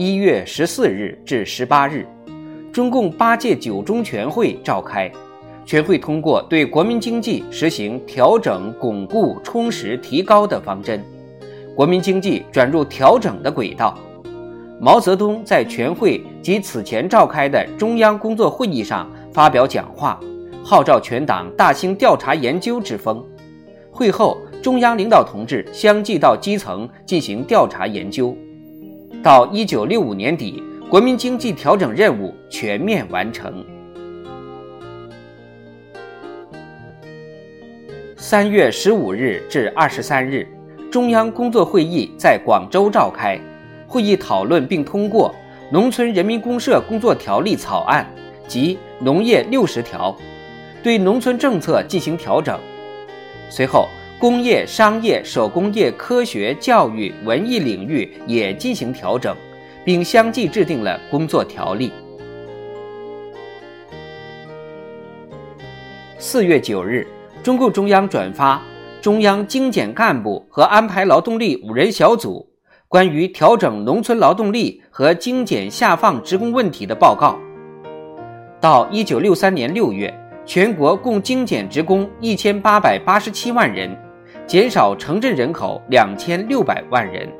一月十四日至十八日，中共八届九中全会召开，全会通过对国民经济实行调整、巩固、充实、提高的方针，国民经济转入调整的轨道。毛泽东在全会及此前召开的中央工作会议上发表讲话，号召全党大兴调查研究之风。会后。中央领导同志相继到基层进行调查研究，到一九六五年底，国民经济调整任务全面完成。三月十五日至二十三日，中央工作会议在广州召开，会议讨论并通过《农村人民公社工作条例》草案及《农业六十条》，对农村政策进行调整。随后。工业、商业、手工业、科学、教育、文艺领域也进行调整，并相继制定了工作条例。四月九日，中共中央转发中央精简干部和安排劳动力五人小组关于调整农村劳动力和精简下放职工问题的报告。到一九六三年六月，全国共精简职工一千八百八十七万人。减少城镇人口两千六百万人。